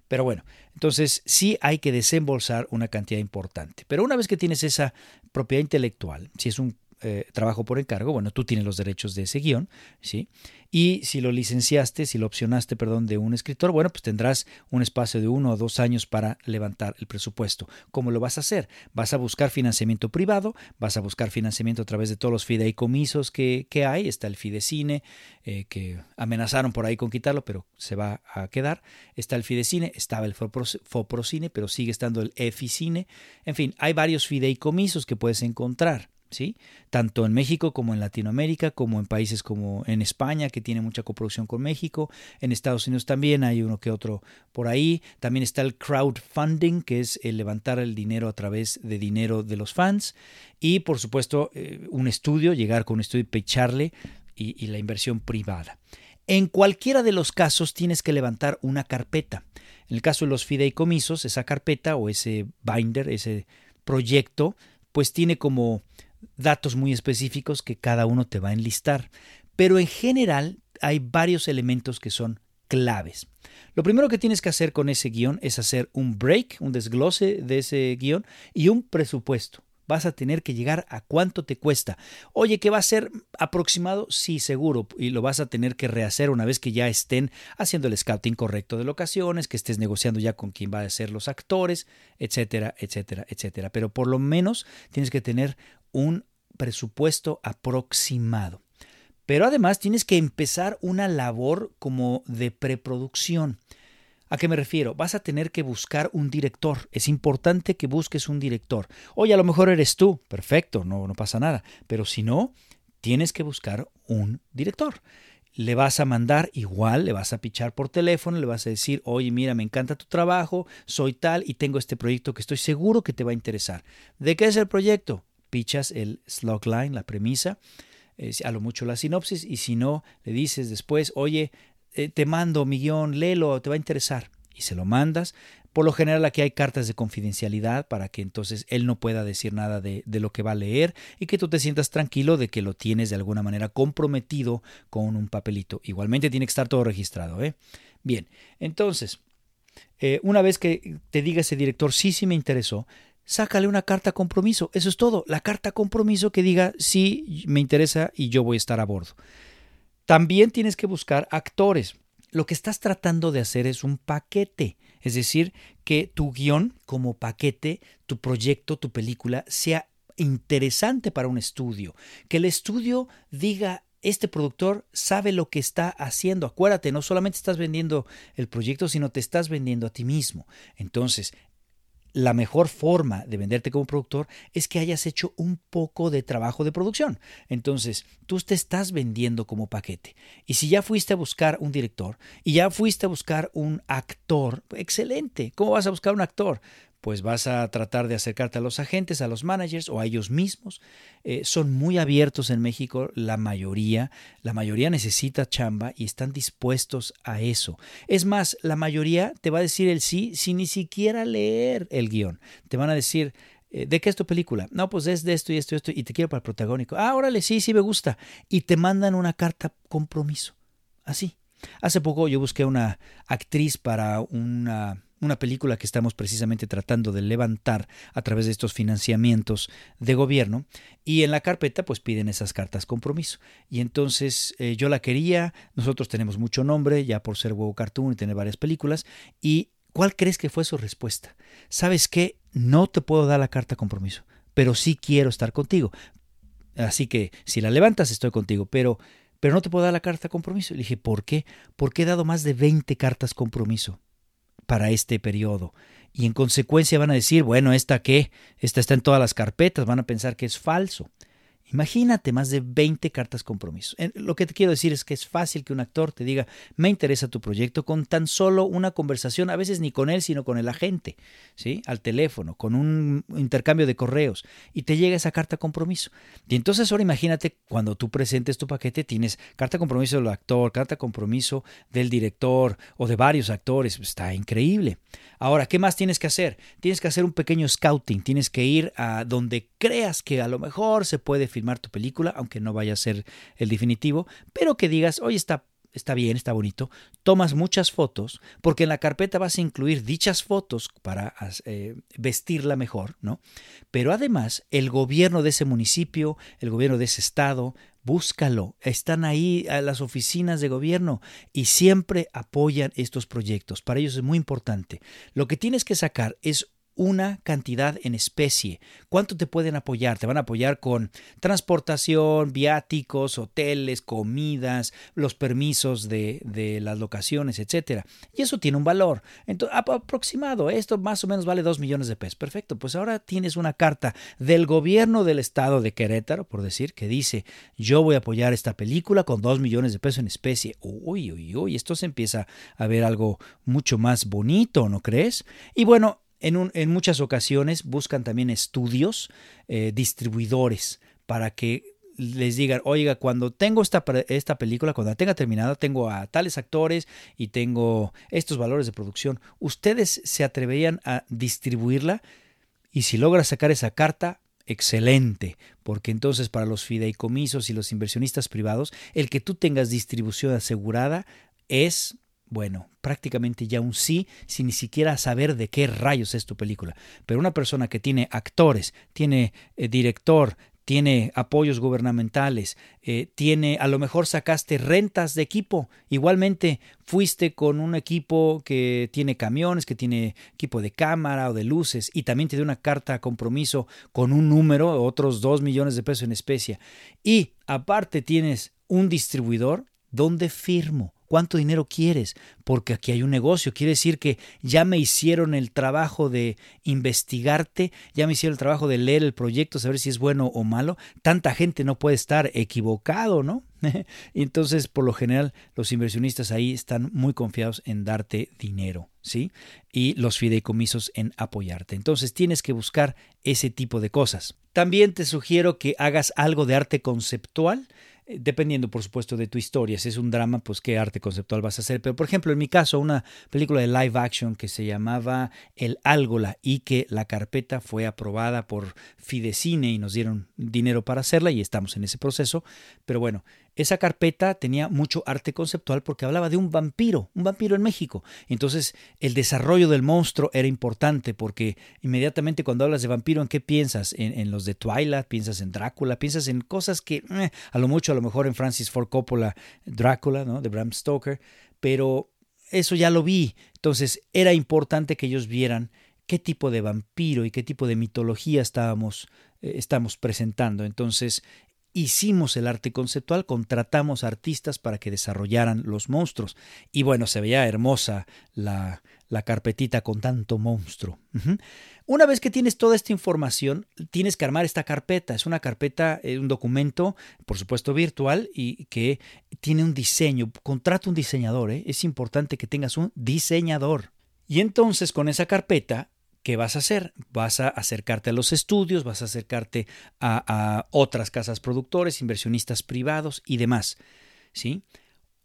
Pero bueno, entonces sí hay que desembolsar una cantidad importante. Pero una vez que tienes esa propiedad intelectual, si es un eh, trabajo por encargo, bueno, tú tienes los derechos de ese guion, ¿sí? Y si lo licenciaste, si lo opcionaste, perdón, de un escritor, bueno, pues tendrás un espacio de uno o dos años para levantar el presupuesto. ¿Cómo lo vas a hacer? Vas a buscar financiamiento privado, vas a buscar financiamiento a través de todos los fideicomisos que, que hay. Está el Fidecine, eh, que amenazaron por ahí con quitarlo, pero se va a quedar. Está el Fidecine, estaba el Foprocine, pero sigue estando el Eficine. En fin, hay varios fideicomisos que puedes encontrar. ¿Sí? Tanto en México como en Latinoamérica, como en países como en España, que tiene mucha coproducción con México, en Estados Unidos también hay uno que otro por ahí. También está el crowdfunding, que es el levantar el dinero a través de dinero de los fans. Y por supuesto, eh, un estudio, llegar con un estudio y pecharle y, y la inversión privada. En cualquiera de los casos tienes que levantar una carpeta. En el caso de los fideicomisos, esa carpeta o ese binder, ese proyecto, pues tiene como datos muy específicos que cada uno te va a enlistar. Pero en general hay varios elementos que son claves. Lo primero que tienes que hacer con ese guion es hacer un break, un desglose de ese guion y un presupuesto. Vas a tener que llegar a cuánto te cuesta. Oye, ¿qué va a ser aproximado? Sí, seguro. Y lo vas a tener que rehacer una vez que ya estén haciendo el scouting correcto de locaciones, que estés negociando ya con quién va a ser los actores, etcétera, etcétera, etcétera. Pero por lo menos tienes que tener un presupuesto aproximado. Pero además tienes que empezar una labor como de preproducción. ¿A qué me refiero? Vas a tener que buscar un director. Es importante que busques un director. Oye, a lo mejor eres tú. Perfecto, no, no pasa nada. Pero si no, tienes que buscar un director. Le vas a mandar igual, le vas a pichar por teléfono, le vas a decir, oye, mira, me encanta tu trabajo, soy tal y tengo este proyecto que estoy seguro que te va a interesar. ¿De qué es el proyecto? Pichas el slogline, la premisa, a lo mucho la sinopsis, y si no, le dices después, oye, eh, te mando mi guion, léelo, te va a interesar. Y se lo mandas. Por lo general aquí hay cartas de confidencialidad para que entonces él no pueda decir nada de, de, lo que va a leer y que tú te sientas tranquilo de que lo tienes de alguna manera comprometido con un papelito. Igualmente tiene que estar todo registrado. ¿eh? Bien, entonces, eh, una vez que te diga ese director, sí, sí me interesó, sácale una carta compromiso. Eso es todo. La carta compromiso que diga sí me interesa y yo voy a estar a bordo. También tienes que buscar actores. Lo que estás tratando de hacer es un paquete. Es decir, que tu guion como paquete, tu proyecto, tu película sea interesante para un estudio. Que el estudio diga, este productor sabe lo que está haciendo. Acuérdate, no solamente estás vendiendo el proyecto, sino te estás vendiendo a ti mismo. Entonces, la mejor forma de venderte como productor es que hayas hecho un poco de trabajo de producción. Entonces, tú te estás vendiendo como paquete. Y si ya fuiste a buscar un director y ya fuiste a buscar un actor, excelente. ¿Cómo vas a buscar un actor? Pues vas a tratar de acercarte a los agentes, a los managers o a ellos mismos. Eh, son muy abiertos en México, la mayoría, la mayoría necesita chamba y están dispuestos a eso. Es más, la mayoría te va a decir el sí sin ni siquiera leer el guion. Te van a decir, eh, ¿De qué es tu película? No, pues es de esto y esto y esto y te quiero para el protagónico. Ah, órale, sí, sí me gusta. Y te mandan una carta compromiso. Así. Hace poco yo busqué una actriz para una una película que estamos precisamente tratando de levantar a través de estos financiamientos de gobierno y en la carpeta pues piden esas cartas compromiso y entonces eh, yo la quería nosotros tenemos mucho nombre ya por ser huevo cartoon y tener varias películas y ¿cuál crees que fue su respuesta? ¿sabes qué? no te puedo dar la carta compromiso pero sí quiero estar contigo así que si la levantas estoy contigo pero pero no te puedo dar la carta compromiso. Le dije, ¿por qué? Porque he dado más de 20 cartas compromiso para este periodo. Y en consecuencia van a decir, bueno, ¿esta qué? Esta está en todas las carpetas, van a pensar que es falso. Imagínate más de 20 cartas compromiso. Lo que te quiero decir es que es fácil que un actor te diga, me interesa tu proyecto con tan solo una conversación, a veces ni con él, sino con el agente, ¿sí? Al teléfono, con un intercambio de correos, y te llega esa carta compromiso. Y entonces ahora imagínate cuando tú presentes tu paquete, tienes carta compromiso del actor, carta compromiso del director o de varios actores. Está increíble. Ahora, ¿qué más tienes que hacer? Tienes que hacer un pequeño scouting, tienes que ir a donde creas que a lo mejor se puede filmar tu película, aunque no vaya a ser el definitivo, pero que digas, oye, está está bien, está bonito, tomas muchas fotos, porque en la carpeta vas a incluir dichas fotos para eh, vestirla mejor, ¿no? Pero además, el gobierno de ese municipio, el gobierno de ese estado, búscalo, están ahí las oficinas de gobierno y siempre apoyan estos proyectos. Para ellos es muy importante. Lo que tienes que sacar es una cantidad en especie. ¿Cuánto te pueden apoyar? Te van a apoyar con transportación, viáticos, hoteles, comidas, los permisos de, de las locaciones, etcétera. Y eso tiene un valor. Entonces, aproximado, esto más o menos vale dos millones de pesos. Perfecto, pues ahora tienes una carta del gobierno del estado de Querétaro, por decir, que dice, yo voy a apoyar esta película con dos millones de pesos en especie. Uy, uy, uy, esto se empieza a ver algo mucho más bonito, ¿no crees? Y bueno, en, muchas ocasiones buscan también estudios, eh, distribuidores, para que les digan, oiga, cuando tengo esta, esta película, cuando la tenga terminada, tengo a tales actores y tengo estos valores de producción, ¿ustedes se atreverían a distribuirla? Y si logra sacar esa carta, excelente, porque entonces para los fideicomisos y los inversionistas privados, el que tú tengas distribución asegurada es bueno, prácticamente ya un sí sin ni siquiera saber de qué rayos es tu película. Pero una persona que tiene actores, tiene eh, director, tiene apoyos gubernamentales, eh, tiene, a lo mejor sacaste rentas de equipo, igualmente fuiste con un equipo que tiene camiones, que tiene equipo de cámara o de luces y también te dio una carta a compromiso con un número, otros dos millones de pesos en especie. Y aparte tienes un distribuidor, ¿dónde firmo? ¿Cuánto dinero quieres? Porque aquí hay un negocio. Quiere decir que ya me hicieron el trabajo de investigarte, ya me hicieron el trabajo de leer el proyecto, saber si es bueno o malo. Tanta gente no puede estar equivocado, ¿no? [laughs] entonces, por lo general, los inversionistas ahí están muy confiados en darte dinero, ¿sí? Y los fideicomisos en apoyarte. Entonces, tienes que buscar ese tipo de cosas. También te sugiero que hagas algo de arte conceptual dependiendo por supuesto de tu historia. Si es un drama, pues qué arte conceptual vas a hacer. Pero por ejemplo, en mi caso, una película de live action que se llamaba El Álgola y que la carpeta fue aprobada por Fidecine y nos dieron dinero para hacerla y estamos en ese proceso. Pero bueno, esa carpeta tenía mucho arte conceptual porque hablaba de un vampiro, un vampiro en México. Entonces, el desarrollo del monstruo era importante porque inmediatamente cuando hablas de vampiro, ¿en qué piensas? En, los de Twilight, piensas en Drácula, piensas en cosas que eh, a lo mucho, a lo mejor en Francis Ford Coppola, Drácula, ¿no? De Bram Stoker, pero eso ya lo vi. Entonces, era importante que ellos vieran qué tipo de vampiro y qué tipo de mitología estábamos, eh, presentando. Entonces, hicimos el arte conceptual, contratamos artistas para que desarrollaran los monstruos. Y bueno, se veía hermosa la, la carpetita con tanto monstruo. Una vez que tienes toda esta información, tienes que armar esta carpeta. Es una carpeta, eh, un documento, por supuesto virtual, y que tiene un diseño. Contrata un diseñador, ¿eh? es importante que tengas un diseñador. Y entonces con esa carpeta ¿qué vas a hacer? Vas a acercarte a los estudios, vas a acercarte a, otras casas productores, inversionistas privados y demás. ¿sí?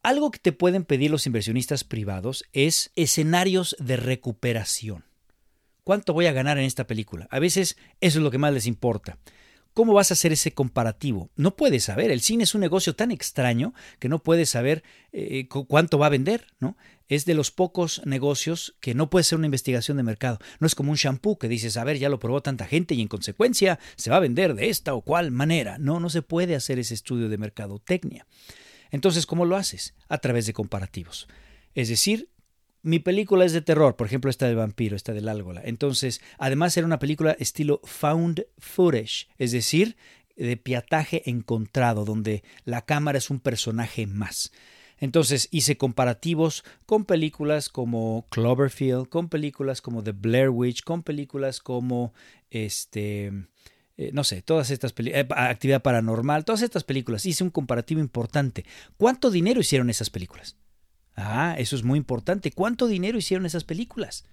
Algo que te pueden pedir los inversionistas privados es escenarios de recuperación. ¿Cuánto voy a ganar en esta película? A veces eso es lo que más les importa. ¿Cómo vas a hacer ese comparativo? No puedes saber. El cine es un negocio tan extraño que no puedes saber eh, cuánto va a vender, ¿no? Es de los pocos negocios que no puede ser una investigación de mercado. No es como un shampoo que dices, a ver, ya lo probó tanta gente y en consecuencia se va a vender de esta o cual manera. No, no se puede hacer ese estudio de mercadotecnia. Entonces, ¿cómo lo haces? A través de comparativos. Es decir, mi película es de terror, por ejemplo esta del vampiro, esta del álgola. Entonces, además era una película estilo found footage, es decir, de piataje encontrado, donde la cámara es un personaje más. Entonces hice comparativos con películas como Cloverfield, con películas como The Blair Witch, con películas como este, eh, no sé, todas estas películas, eh, actividad paranormal, todas estas películas. Hice un comparativo importante. ¿Cuánto dinero hicieron esas películas? Ah, eso es muy importante. ¿Cuánto dinero hicieron esas películas?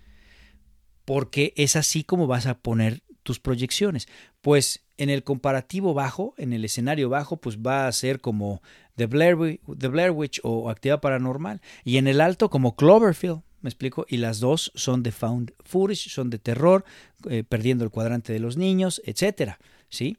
Porque es así como vas a poner tus proyecciones. Pues en el comparativo bajo, en el escenario bajo, pues va a ser como The Blair, Witch o Actividad Paranormal. Y en el alto como Cloverfield, ¿me explico? Y las dos son de found footage, son de terror, eh, perdiendo el cuadrante de los niños, etcétera, ¿sí?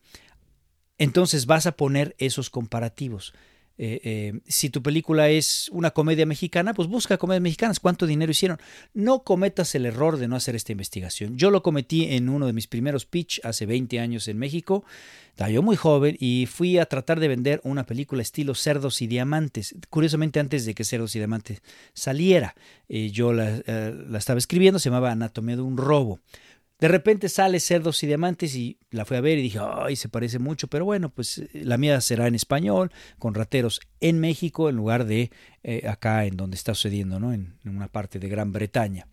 Entonces vas a poner esos comparativos. Eh, eh, si tu película es una comedia mexicana, pues busca comedias mexicanas. ¿Cuánto dinero hicieron? No cometas el error de no hacer esta investigación. Yo lo cometí en uno de mis primeros pitch hace 20 años en México. Estaba yo muy joven y fui a tratar de vender una película estilo Cerdos y Diamantes. Curiosamente, antes de que Cerdos y Diamantes saliera, eh, yo la, la estaba escribiendo, se llamaba Anatomía de un robo. De repente sale Cerdos y Diamantes y la fui a ver y dije, ay, se parece mucho, pero bueno, pues eh, la mía será en español, con rateros en México, en lugar de eh, acá en donde está sucediendo, ¿no? En, en una parte de Gran Bretaña.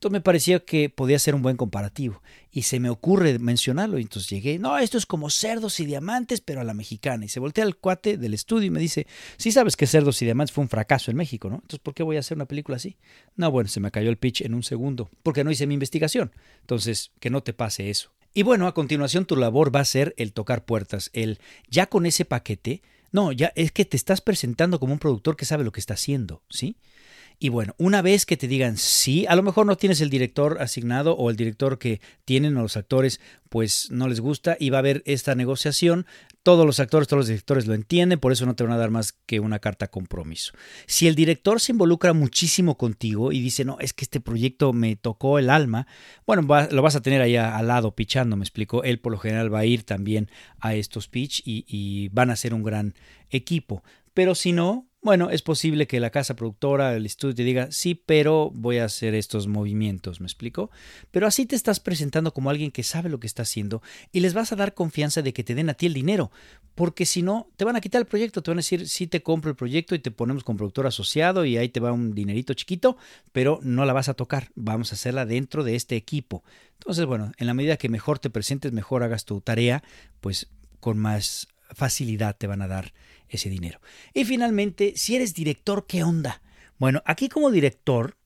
Entonces me parecía que podía ser un buen comparativo y se me ocurre mencionarlo y entonces llegué, no, esto es como cerdos y diamantes pero a la mexicana y se voltea al cuate del estudio y me dice, sí sabes que cerdos y diamantes fue un fracaso en México, ¿no? Entonces ¿por qué voy a hacer una película así? No, bueno, se me cayó el pitch en un segundo porque no hice mi investigación, entonces que no te pase eso. Y bueno, a continuación tu labor va a ser el tocar puertas, el ya con ese paquete, no, ya es que te estás presentando como un productor que sabe lo que está haciendo, ¿sí? Y bueno, una vez que te digan sí, a lo mejor no tienes el director asignado o el director que tienen o los actores, pues no les gusta y va a haber esta negociación. Todos los actores, todos los directores lo entienden, por eso no te van a dar más que una carta compromiso. Si el director se involucra muchísimo contigo y dice, no, es que este proyecto me tocó el alma, bueno, lo vas a tener ahí al lado pichando, me explico. Él por lo general va a ir también a estos pitch y, y van a ser un gran equipo. Pero si no, bueno, es posible que la casa productora, el estudio te diga, sí, pero voy a hacer estos movimientos, ¿me explico? Pero así te estás presentando como alguien que sabe lo que está haciendo y les vas a dar confianza de que te den a ti el dinero, porque si no, te van a quitar el proyecto, te van a decir, sí te compro el proyecto y te ponemos con productor asociado y ahí te va un dinerito chiquito, pero no la vas a tocar, vamos a hacerla dentro de este equipo. Entonces, bueno, en la medida que mejor te presentes, mejor hagas tu tarea, pues con más facilidad te van a dar ese dinero. Y finalmente, si eres director, ¿qué onda? Bueno, aquí como director,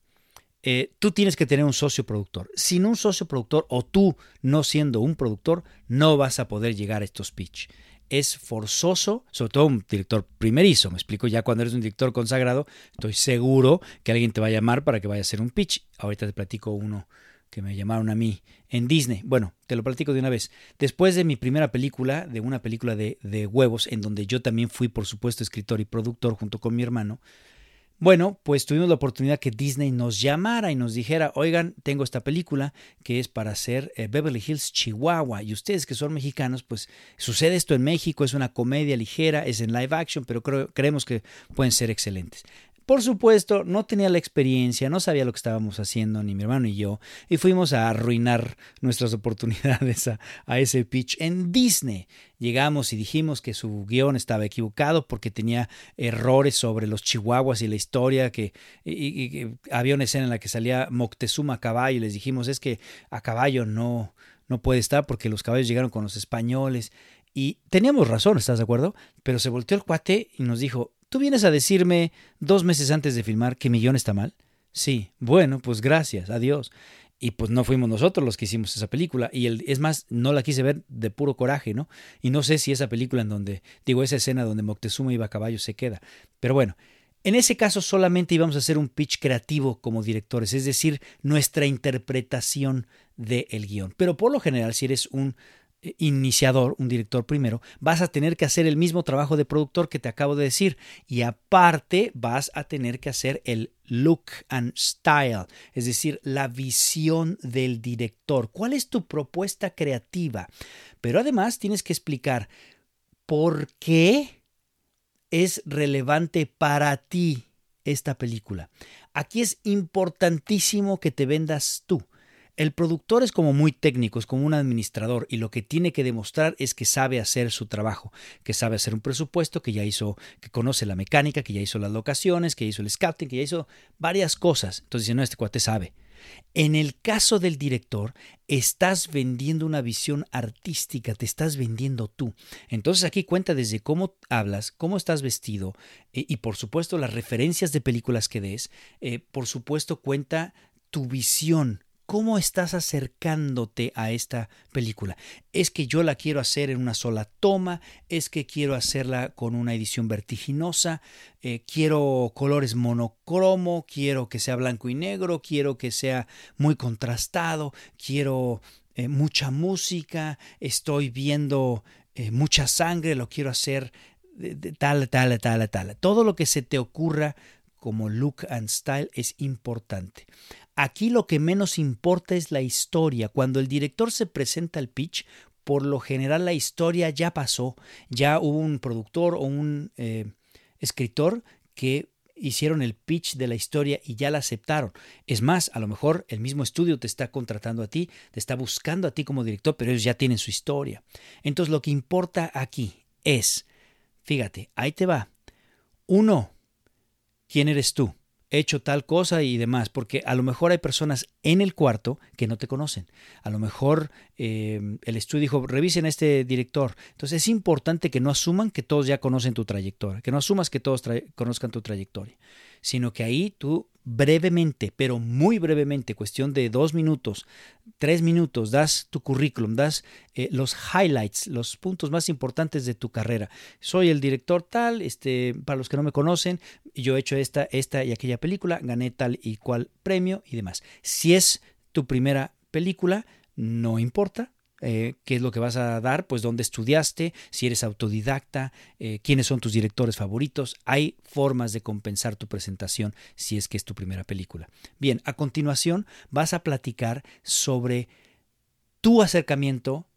eh, tú tienes que tener un socio productor. Sin un socio productor o tú no siendo un productor, no vas a poder llegar a estos pitch. Es forzoso, sobre todo un director primerizo. Me explico, ya cuando eres un director consagrado, estoy seguro que alguien te va a llamar para que vaya a hacer un pitch. Ahorita te platico uno que me llamaron a mí en Disney. Bueno, te lo platico de una vez. Después de mi primera película, de una película de, de, huevos, en donde yo también fui, por supuesto, escritor y productor junto con mi hermano, bueno, pues tuvimos la oportunidad que Disney nos llamara y nos dijera, oigan, tengo esta película que es para hacer eh, Beverly Hills, Chihuahua, y ustedes que son mexicanos, pues sucede esto en México, es una comedia ligera, es en live action, pero creemos que pueden ser excelentes. Por supuesto, no tenía la experiencia, no sabía lo que estábamos haciendo, ni mi hermano y yo, y fuimos a arruinar nuestras oportunidades a, ese pitch en Disney. Llegamos y dijimos que su guion estaba equivocado porque tenía errores sobre los chihuahuas y la historia, que, había una escena en la que salía Moctezuma a caballo y les dijimos es que a caballo no, no puede estar porque los caballos llegaron con los españoles. Y teníamos razón, ¿estás de acuerdo? Pero se volteó el cuate y nos dijo, ¿Tú vienes a decirme dos meses antes de filmar que mi guion está mal? Sí, bueno, pues gracias, adiós. Y pues no fuimos nosotros los que hicimos esa película. Y es más, no la quise ver de puro coraje, ¿no? Y no sé si esa película en donde, digo, esa escena donde Moctezuma iba a caballo se queda. Pero bueno, en ese caso solamente íbamos a hacer un pitch creativo como directores, es decir, nuestra interpretación del guion. Pero por lo general, si eres un iniciador, un director primero, vas a tener que hacer el mismo trabajo de productor que te acabo de decir y aparte vas a tener que hacer el look and style, es decir, la visión del director. ¿Cuál es tu propuesta creativa? Pero además tienes que explicar por qué es relevante para ti esta película. Aquí es importantísimo que te vendas tú. El productor es como muy técnico, es como un administrador y lo que tiene que demostrar es que sabe hacer su trabajo, que sabe hacer un presupuesto, que ya hizo, que conoce la mecánica, que ya hizo las locaciones, que ya hizo el scouting, que ya hizo varias cosas. Entonces, no, este cuate sabe. En el caso del director, estás vendiendo una visión artística, te estás vendiendo tú. Entonces aquí cuenta desde cómo hablas, cómo estás vestido eh, y por supuesto las referencias de películas que des, eh, por supuesto cuenta tu visión ¿Cómo estás acercándote a esta película? ¿Es que yo la quiero hacer en una sola toma? ¿Es que quiero hacerla con una edición vertiginosa? Eh, ¿Quiero colores monocromo? ¿Quiero que sea blanco y negro? ¿Quiero que sea muy contrastado? ¿Quiero eh, mucha música? ¿Estoy viendo eh, mucha sangre? ¿Lo quiero hacer tal, tal, tal, tal. Todo lo que se te ocurra como look and style es importante. Aquí lo que menos importa es la historia. Cuando el director se presenta al pitch, por lo general la historia ya pasó, ya hubo un productor o un eh, escritor que hicieron el pitch de la historia y ya la aceptaron. Es más, a lo mejor el mismo estudio te está contratando a ti, te está buscando a ti como director, pero ellos ya tienen su historia. Entonces lo que importa aquí es, fíjate, ahí te va. Uno, ¿quién eres tú? He hecho tal cosa y demás, porque a lo mejor hay personas en el cuarto que no te conocen. A lo mejor eh, el estudio dijo, revisen a este director. Entonces es importante que no asuman que todos ya conocen tu trayectoria, que no asumas que todos conozcan tu trayectoria, sino que ahí tú brevemente, pero muy brevemente, cuestión de dos minutos, tres minutos, das tu currículum, das eh, los highlights, los puntos más importantes de tu carrera. Soy el director tal, este, para los que no me conocen, yo he hecho esta, esta y aquella película, gané tal y cual premio y demás. Si es tu primera película, no importa, eh, qué es lo que vas a dar, pues dónde estudiaste, si eres autodidacta, eh, quiénes son tus directores favoritos. Hay formas de compensar tu presentación si es que es tu primera película. Bien, a continuación vas a platicar sobre tu acercamiento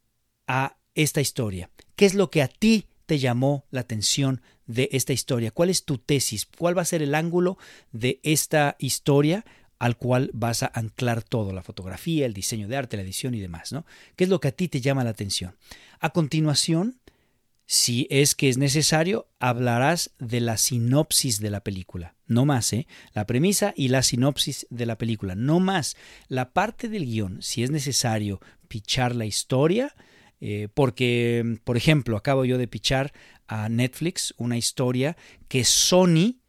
a esta historia. ¿Qué es lo que a ti te llamó la atención de esta historia? ¿Cuál es tu tesis? ¿Cuál va a ser el ángulo de esta historia al cual vas a anclar todo, la fotografía, el diseño de arte, la edición y demás, ¿no? ¿Qué es lo que a ti te llama la atención? A continuación, si es que es necesario, hablarás de la sinopsis de la película. No más, ¿eh? La premisa y la sinopsis de la película. No más. La parte del guion, si es necesario pichar la historia, eh, porque, por ejemplo, acabo yo de pichar a Netflix una historia que Sony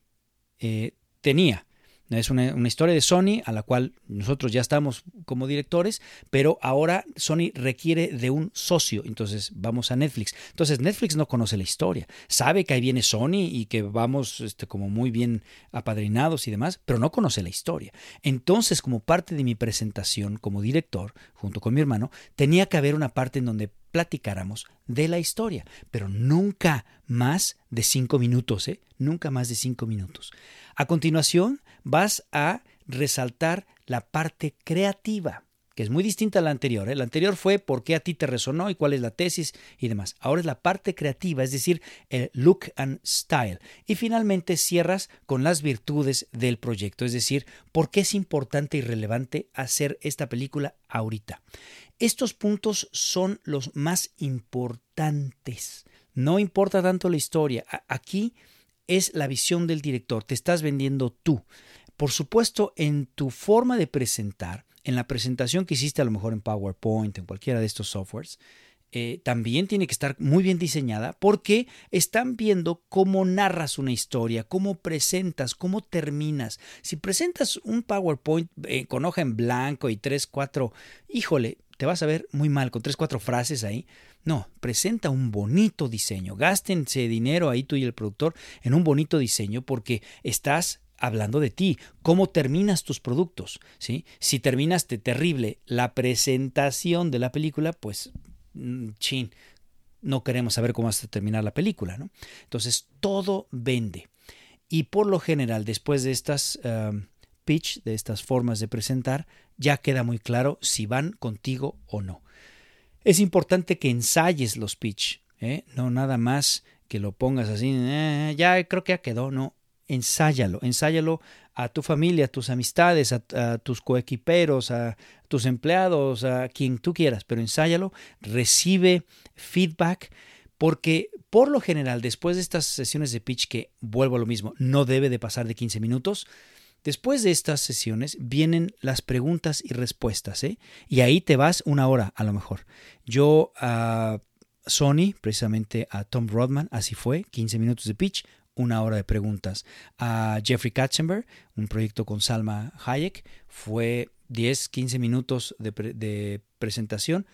eh, tenía. Es una, historia de Sony a la cual nosotros ya estamos como directores, pero ahora Sony requiere de un socio. Entonces vamos a Netflix. Entonces Netflix no conoce la historia. Sabe que ahí viene Sony y que vamos este, como muy bien apadrinados y demás, pero no conoce la historia. Entonces, como parte de mi presentación como director, junto con mi hermano, tenía que haber una parte en donde platicáramos de la historia, pero nunca más de cinco minutos, ¿eh? Nunca más de cinco minutos. A continuación, vas a resaltar la parte creativa, que es muy distinta a la anterior. ¿eh? La anterior fue por qué a ti te resonó y cuál es la tesis y demás. Ahora es la parte creativa, es decir, el look and style. Y finalmente cierras con las virtudes del proyecto, es decir, por qué es importante y relevante hacer esta película ahorita. Estos puntos son los más importantes. No importa tanto la historia. Aquí es la visión del director. Te estás vendiendo tú. Por supuesto, en tu forma de presentar, en la presentación que hiciste a lo mejor en PowerPoint, en cualquiera de estos softwares, eh, también tiene que estar muy bien diseñada porque están viendo cómo narras una historia, cómo presentas, cómo terminas. Si presentas un PowerPoint eh, con hoja en blanco y tres, cuatro, híjole, te vas a ver muy mal con tres, cuatro frases ahí. No, presenta un bonito diseño. Gástense dinero ahí tú y el productor en un bonito diseño porque estás hablando de ti, cómo terminas tus productos, ¿sí? Si terminaste terrible la presentación de la película, pues mm, chin, no queremos saber cómo vas a terminar la película, ¿no? Entonces, todo vende. Y por lo general, después de estas de estas formas de presentar, ya queda muy claro si van contigo o no. Es importante que ensayes los pitch, ¿eh? no nada más que lo pongas así, eh, ya creo que ya quedó, no, ensáyalo, ensáyalo a tu familia, a tus amistades, a, tus coequiperos, a tus empleados, a quien tú quieras, pero ensáyalo, recibe feedback, porque por lo general, después de estas sesiones de pitch, que vuelvo a lo mismo, no debe de pasar de 15 minutos, Después de estas sesiones vienen las preguntas y respuestas, ¿eh? Y ahí te vas una hora a lo mejor. Yo a Sony, precisamente a Tom Rodman, así fue, 15 minutos de pitch, una hora de preguntas. A Jeffrey Katzenberg, un proyecto con Salma Hayek, fue 10, 15 minutos de, de presentación,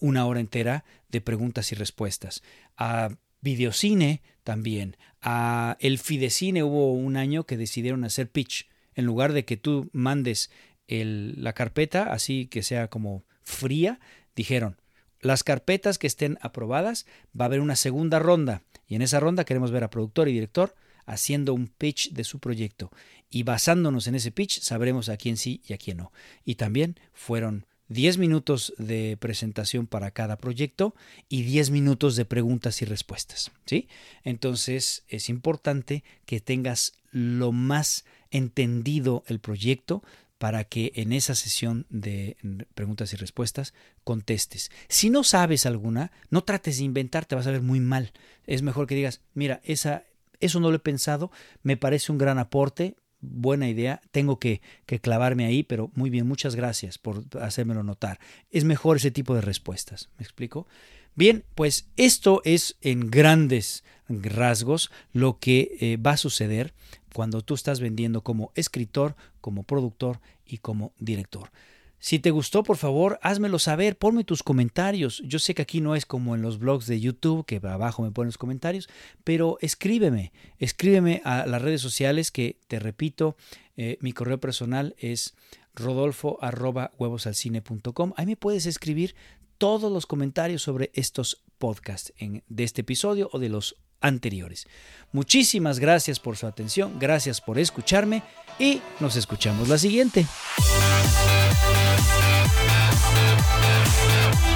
una hora entera de preguntas y respuestas. A Videocine también. A el Fidecine hubo un año que decidieron hacer pitch. En lugar de que tú mandes el, la carpeta así que sea como fría, dijeron, las carpetas que estén aprobadas va a haber una segunda ronda Y en esa ronda queremos ver a productor y director haciendo un pitch de su proyecto. Y basándonos en ese pitch sabremos a quién sí y a quién no. Y también fueron 10 minutos de presentación para cada proyecto y 10 minutos de preguntas y respuestas. ¿sí? Entonces es importante que tengas lo más entendido el proyecto para que en esa sesión de preguntas y respuestas contestes. Si no sabes alguna, no trates de inventar, te vas a ver muy mal. Es mejor que digas, mira, esa, eso no lo he pensado, me parece un gran aporte, buena idea, tengo que, que, clavarme ahí, pero muy bien, muchas gracias por hacérmelo notar. Es mejor ese tipo de respuestas, ¿me explico? Bien, pues esto es en grandes rasgos lo que eh, va a suceder cuando tú estás vendiendo como escritor, como productor y como director. Si te gustó, por favor, házmelo saber, ponme tus comentarios. Yo sé que aquí no es como en los blogs de YouTube, que abajo me ponen los comentarios, pero escríbeme, escríbeme a las redes sociales que, te repito, eh, mi correo personal es rodolfo arroba huevosalcine.com. Ahí me puedes escribir todos los comentarios sobre estos podcasts de este episodio o de los anteriores. Muchísimas gracias por su atención, gracias por escucharme y nos escuchamos la siguiente. Peace.